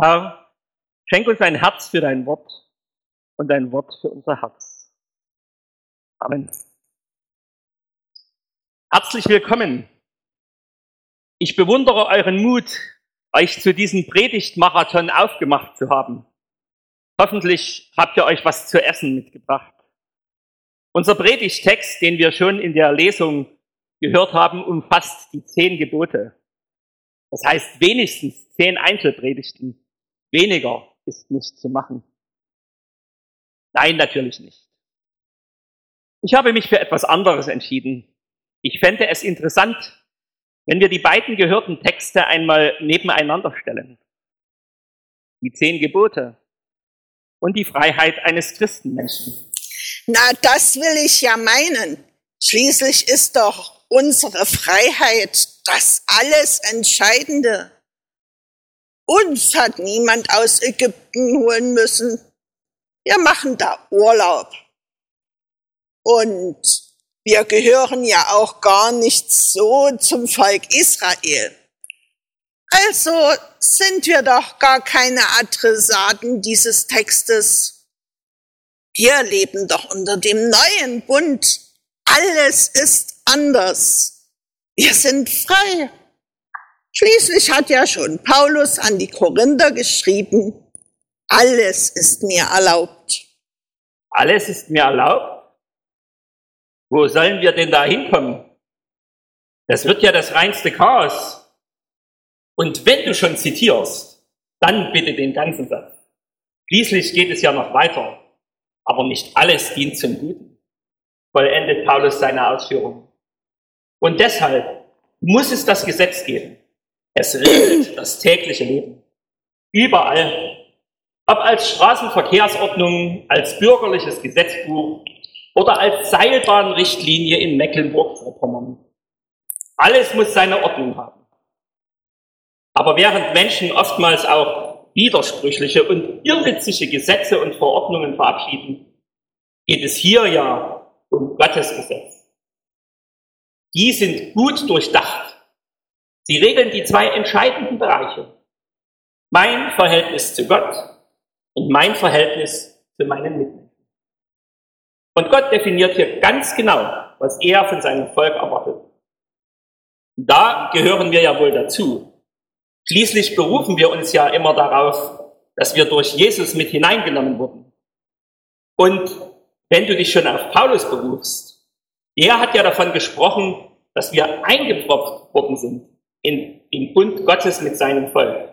Herr, schenk uns ein Herz für dein Wort und dein Wort für unser Herz. Amen. Herzlich willkommen. Ich bewundere euren Mut, euch zu diesem Predigtmarathon aufgemacht zu haben. Hoffentlich habt ihr euch was zu essen mitgebracht. Unser Predigtext, den wir schon in der Lesung gehört haben, umfasst die zehn Gebote. Das heißt wenigstens zehn Einzelpredigten. Weniger ist nicht zu machen. Nein, natürlich nicht. Ich habe mich für etwas anderes entschieden. Ich fände es interessant, wenn wir die beiden gehörten Texte einmal nebeneinander stellen. Die zehn Gebote und die Freiheit eines Christenmenschen. Na, das will ich ja meinen. Schließlich ist doch unsere Freiheit das alles Entscheidende. Uns hat niemand aus Ägypten holen müssen. Wir machen da Urlaub. Und wir gehören ja auch gar nicht so zum Volk Israel. Also sind wir doch gar keine Adressaten dieses Textes. Wir leben doch unter dem neuen Bund. Alles ist anders. Wir sind frei. Schließlich hat ja schon Paulus an die Korinther geschrieben, alles ist mir erlaubt. Alles ist mir erlaubt? Wo sollen wir denn da hinkommen? Das wird ja das reinste Chaos. Und wenn du schon zitierst, dann bitte den ganzen Satz. Schließlich geht es ja noch weiter. Aber nicht alles dient zum Guten, vollendet Paulus seine Ausführungen. Und deshalb muss es das Gesetz geben. Es regelt das tägliche Leben. Überall. Ob als Straßenverkehrsordnung, als bürgerliches Gesetzbuch oder als Seilbahnrichtlinie in Mecklenburg-Vorpommern. Alles muss seine Ordnung haben. Aber während Menschen oftmals auch widersprüchliche und irrwitzige Gesetze und Verordnungen verabschieden, geht es hier ja um Gottes Gesetz. Die sind gut durchdacht Sie regeln die zwei entscheidenden Bereiche. Mein Verhältnis zu Gott und mein Verhältnis zu meinen Mitmenschen. Und Gott definiert hier ganz genau, was er von seinem Volk erwartet. Da gehören wir ja wohl dazu. Schließlich berufen wir uns ja immer darauf, dass wir durch Jesus mit hineingenommen wurden. Und wenn du dich schon auf Paulus berufst, er hat ja davon gesprochen, dass wir eingepropft worden sind in, im Bund Gottes mit seinem Volk.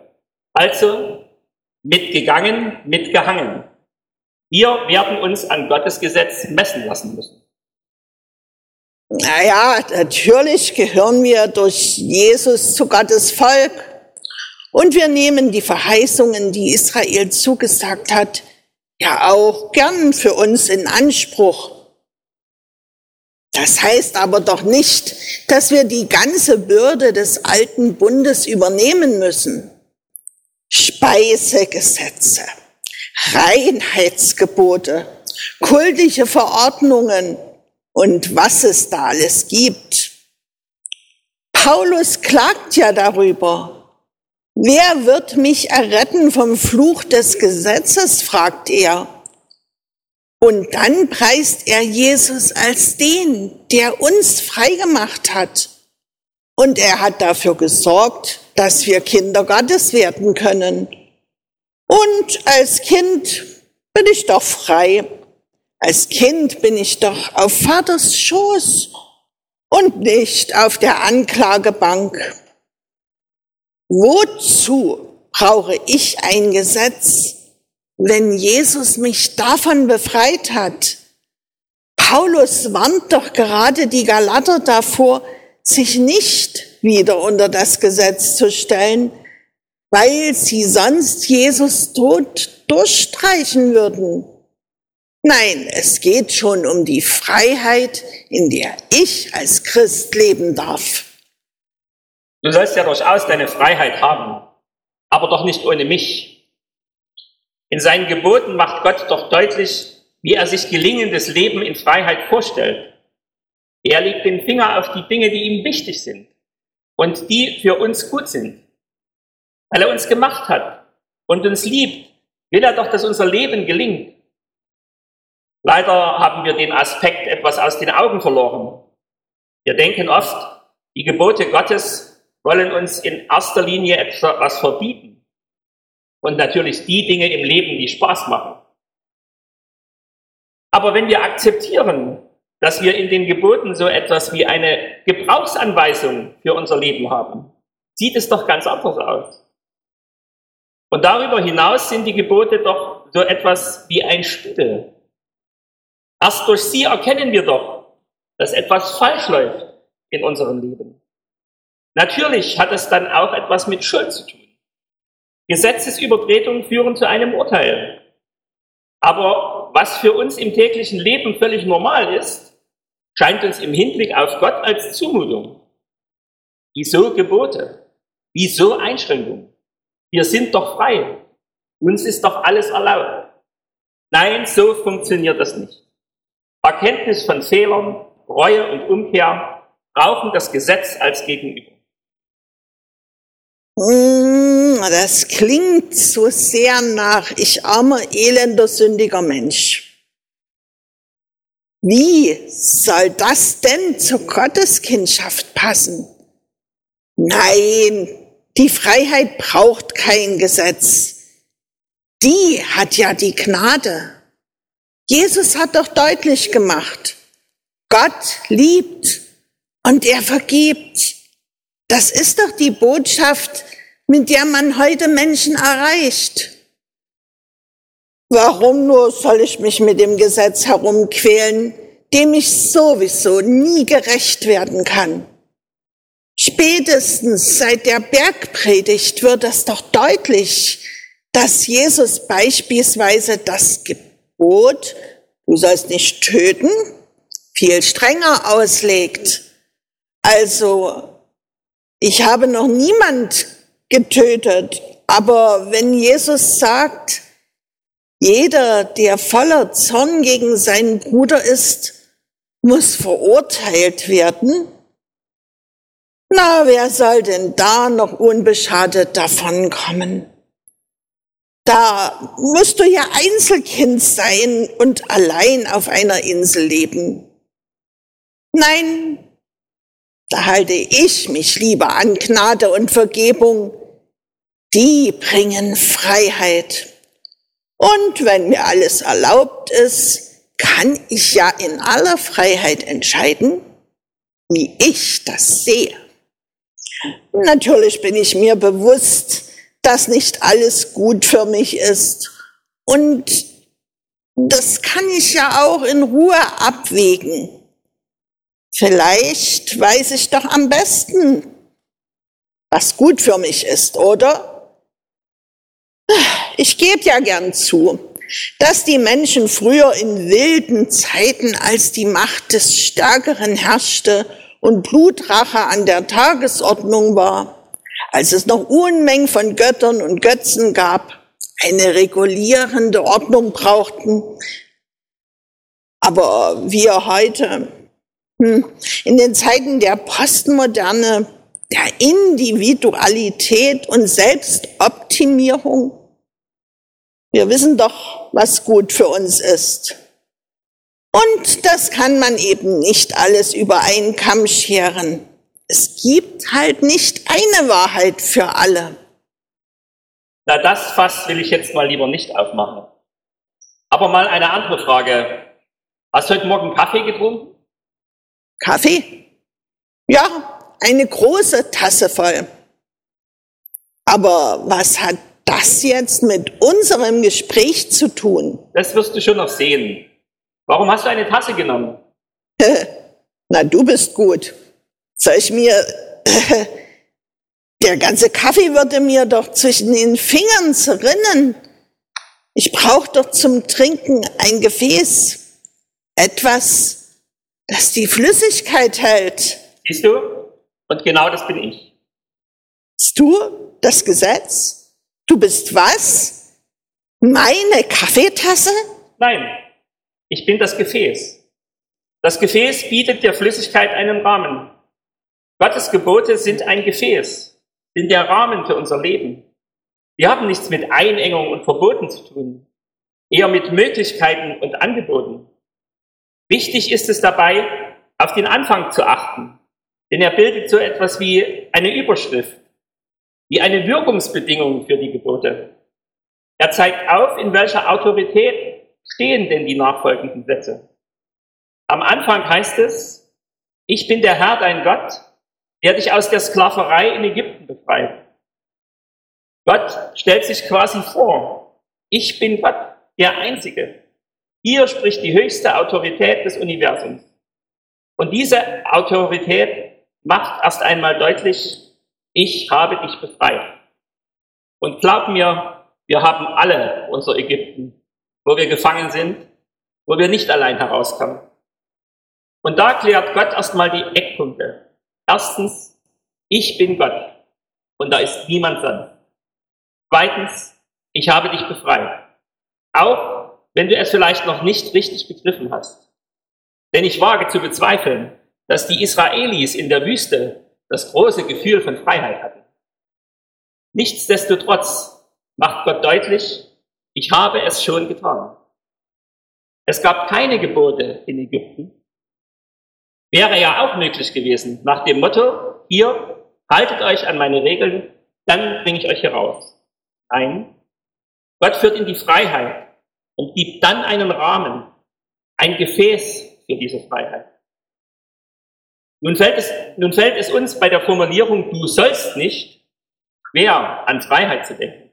Also mitgegangen, mitgehangen. Wir werden uns an Gottes Gesetz messen lassen müssen. Naja, natürlich gehören wir durch Jesus zu Gottes Volk. Und wir nehmen die Verheißungen, die Israel zugesagt hat, ja auch gern für uns in Anspruch. Das heißt aber doch nicht, dass wir die ganze Bürde des alten Bundes übernehmen müssen. Speisegesetze, Reinheitsgebote, kultische Verordnungen und was es da alles gibt. Paulus klagt ja darüber. Wer wird mich erretten vom Fluch des Gesetzes, fragt er. Und dann preist er Jesus als den, der uns freigemacht hat. Und er hat dafür gesorgt, dass wir Kinder Gottes werden können. Und als Kind bin ich doch frei. Als Kind bin ich doch auf Vaters Schoß und nicht auf der Anklagebank. Wozu brauche ich ein Gesetz, wenn Jesus mich davon befreit hat. Paulus warnt doch gerade die Galater davor, sich nicht wieder unter das Gesetz zu stellen, weil sie sonst Jesus Tod durchstreichen würden. Nein, es geht schon um die Freiheit, in der ich als Christ leben darf. Du sollst ja durchaus deine Freiheit haben, aber doch nicht ohne mich. In seinen Geboten macht Gott doch deutlich, wie er sich gelingendes Leben in Freiheit vorstellt. Er legt den Finger auf die Dinge, die ihm wichtig sind und die für uns gut sind, weil er uns gemacht hat und uns liebt, will er doch, dass unser Leben gelingt. Leider haben wir den Aspekt etwas aus den Augen verloren. Wir denken oft, die Gebote Gottes wollen uns in erster Linie etwas verbieten. Und natürlich die Dinge im Leben, die Spaß machen. Aber wenn wir akzeptieren, dass wir in den Geboten so etwas wie eine Gebrauchsanweisung für unser Leben haben, sieht es doch ganz anders aus. Und darüber hinaus sind die Gebote doch so etwas wie ein Spiegel. Erst durch sie erkennen wir doch, dass etwas falsch läuft in unserem Leben. Natürlich hat es dann auch etwas mit Schuld zu tun. Gesetzesübertretungen führen zu einem Urteil. Aber was für uns im täglichen Leben völlig normal ist, scheint uns im Hinblick auf Gott als Zumutung. Wieso Gebote? Wieso Einschränkungen? Wir sind doch frei. Uns ist doch alles erlaubt. Nein, so funktioniert das nicht. Erkenntnis von Fehlern, Reue und Umkehr brauchen das Gesetz als Gegenüber. Hm, das klingt so sehr nach ich armer, elender, sündiger Mensch. Wie soll das denn zur Gotteskindschaft passen? Nein, die Freiheit braucht kein Gesetz. Die hat ja die Gnade. Jesus hat doch deutlich gemacht, Gott liebt und er vergibt. Das ist doch die Botschaft, mit der man heute Menschen erreicht. Warum nur soll ich mich mit dem Gesetz herumquälen, dem ich sowieso nie gerecht werden kann? Spätestens seit der Bergpredigt wird es doch deutlich, dass Jesus beispielsweise das Gebot, du sollst nicht töten, viel strenger auslegt. Also ich habe noch niemand getötet, aber wenn Jesus sagt, jeder, der voller Zorn gegen seinen Bruder ist, muss verurteilt werden, na, wer soll denn da noch unbeschadet davonkommen? Da musst du ja Einzelkind sein und allein auf einer Insel leben. Nein, da halte ich mich lieber an Gnade und Vergebung. Die bringen Freiheit. Und wenn mir alles erlaubt ist, kann ich ja in aller Freiheit entscheiden, wie ich das sehe. Natürlich bin ich mir bewusst, dass nicht alles gut für mich ist. Und das kann ich ja auch in Ruhe abwägen. Vielleicht weiß ich doch am besten, was gut für mich ist, oder? Ich gebe ja gern zu, dass die Menschen früher in wilden Zeiten, als die Macht des Stärkeren herrschte und Blutrache an der Tagesordnung war, als es noch Unmengen von Göttern und Götzen gab, eine regulierende Ordnung brauchten. Aber wir heute. In den Zeiten der Postmoderne, der Individualität und Selbstoptimierung, wir wissen doch, was gut für uns ist. Und das kann man eben nicht alles über einen Kamm scheren. Es gibt halt nicht eine Wahrheit für alle. Na, das Fass will ich jetzt mal lieber nicht aufmachen. Aber mal eine andere Frage. Hast du heute Morgen Kaffee getrunken? Kaffee? Ja, eine große Tasse voll. Aber was hat das jetzt mit unserem Gespräch zu tun? Das wirst du schon noch sehen. Warum hast du eine Tasse genommen? Na, du bist gut. Soll ich mir... Der ganze Kaffee würde mir doch zwischen den Fingern zerrinnen. Ich brauche doch zum Trinken ein Gefäß. Etwas, das die Flüssigkeit hält. Siehst du? Und genau das bin ich. Bist du das Gesetz? Du bist was? Meine Kaffeetasse? Nein, ich bin das Gefäß. Das Gefäß bietet der Flüssigkeit einen Rahmen. Gottes Gebote sind ein Gefäß, sind der Rahmen für unser Leben. die haben nichts mit Einengung und Verboten zu tun, eher mit Möglichkeiten und Angeboten. Wichtig ist es dabei, auf den Anfang zu achten, denn er bildet so etwas wie eine Überschrift, wie eine Wirkungsbedingung für die Gebote. Er zeigt auf, in welcher Autorität stehen denn die nachfolgenden Sätze. Am Anfang heißt es, ich bin der Herr, dein Gott, der dich aus der Sklaverei in Ägypten befreit. Gott stellt sich quasi vor, ich bin Gott, der Einzige. Hier spricht die höchste Autorität des Universums. Und diese Autorität macht erst einmal deutlich, ich habe dich befreit. Und glaub mir, wir haben alle unser Ägypten, wo wir gefangen sind, wo wir nicht allein herauskommen. Und da klärt Gott erstmal die Eckpunkte. Erstens, ich bin Gott und da ist niemand sonst. Zweitens, ich habe dich befreit. Auch wenn du es vielleicht noch nicht richtig begriffen hast. Denn ich wage zu bezweifeln, dass die Israelis in der Wüste das große Gefühl von Freiheit hatten. Nichtsdestotrotz macht Gott deutlich, ich habe es schon getan. Es gab keine Gebote in Ägypten. Wäre ja auch möglich gewesen, nach dem Motto, hier, haltet euch an meine Regeln, dann bringe ich euch hier raus. Nein, Gott führt in die Freiheit und gibt dann einen Rahmen, ein Gefäß für diese Freiheit. Nun fällt es, nun fällt es uns bei der Formulierung du sollst nicht schwer an Freiheit zu denken.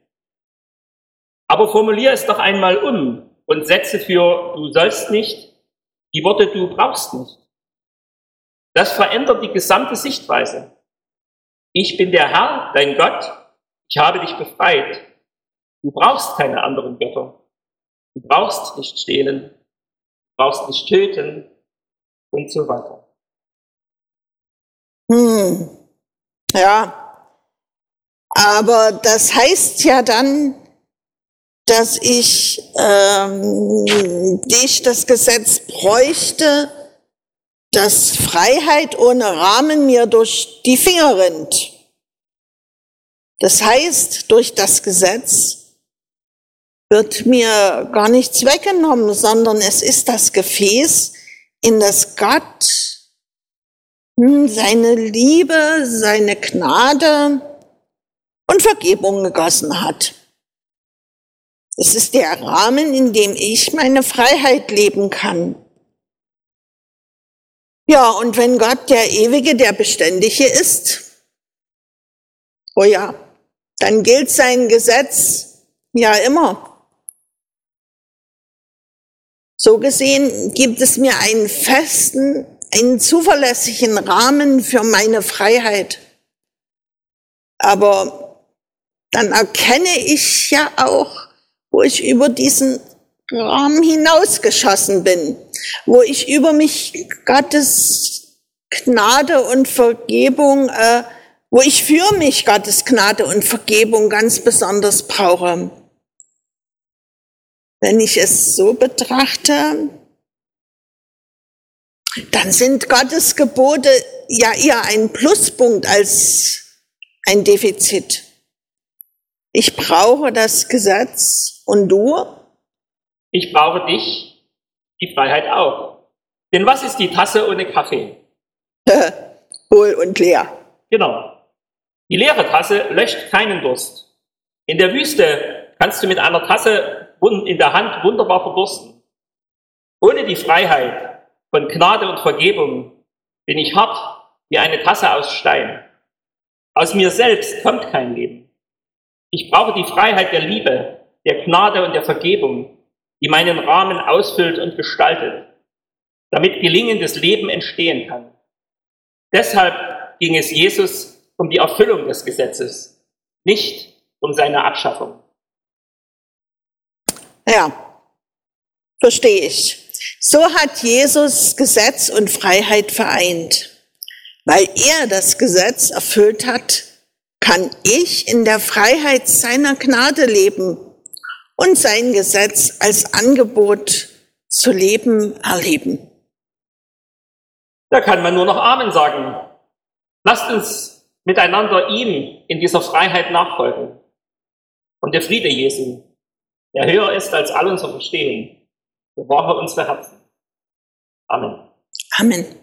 Aber formulier es doch einmal um und setze für du sollst nicht die Worte du brauchst nicht. Das verändert die gesamte Sichtweise. Ich bin der Herr, dein Gott, ich habe dich befreit. Du brauchst keine anderen Götter. Du brauchst nicht stehlen, du brauchst nicht töten und so weiter. Hm. Ja, aber das heißt ja dann, dass ich ähm, dich das Gesetz bräuchte, dass Freiheit ohne Rahmen mir durch die Finger rinnt. Das heißt, durch das Gesetz wird mir gar nichts weggenommen, sondern es ist das Gefäß, in das Gott seine Liebe, seine Gnade und Vergebung gegossen hat. Es ist der Rahmen, in dem ich meine Freiheit leben kann. Ja, und wenn Gott der Ewige, der Beständige ist, oh ja, dann gilt sein Gesetz ja immer. So gesehen gibt es mir einen festen, einen zuverlässigen Rahmen für meine Freiheit. Aber dann erkenne ich ja auch, wo ich über diesen Rahmen hinausgeschossen bin, wo ich über mich Gottes Gnade und Vergebung äh, wo ich für mich Gottes Gnade und Vergebung ganz besonders brauche. Wenn ich es so betrachte, dann sind Gottes Gebote ja eher ein Pluspunkt als ein Defizit. Ich brauche das Gesetz und du? Ich brauche dich, die Freiheit auch. Denn was ist die Tasse ohne Kaffee? Hohl und leer. Genau. Die leere Tasse löscht keinen Durst. In der Wüste kannst du mit einer Tasse in der Hand wunderbar verdursten. Ohne die Freiheit von Gnade und Vergebung bin ich hart wie eine Tasse aus Stein. Aus mir selbst kommt kein Leben. Ich brauche die Freiheit der Liebe, der Gnade und der Vergebung, die meinen Rahmen ausfüllt und gestaltet, damit gelingendes Leben entstehen kann. Deshalb ging es Jesus um die Erfüllung des Gesetzes, nicht um seine Abschaffung. Ja, verstehe ich. So hat Jesus Gesetz und Freiheit vereint. Weil er das Gesetz erfüllt hat, kann ich in der Freiheit seiner Gnade leben und sein Gesetz als Angebot zu leben erleben. Da kann man nur noch Amen sagen. Lasst uns miteinander ihm in dieser Freiheit nachfolgen. Und der Friede Jesu, der höher ist als all unser Verstehen, bewahre unsere Herzen. Amen. Amen.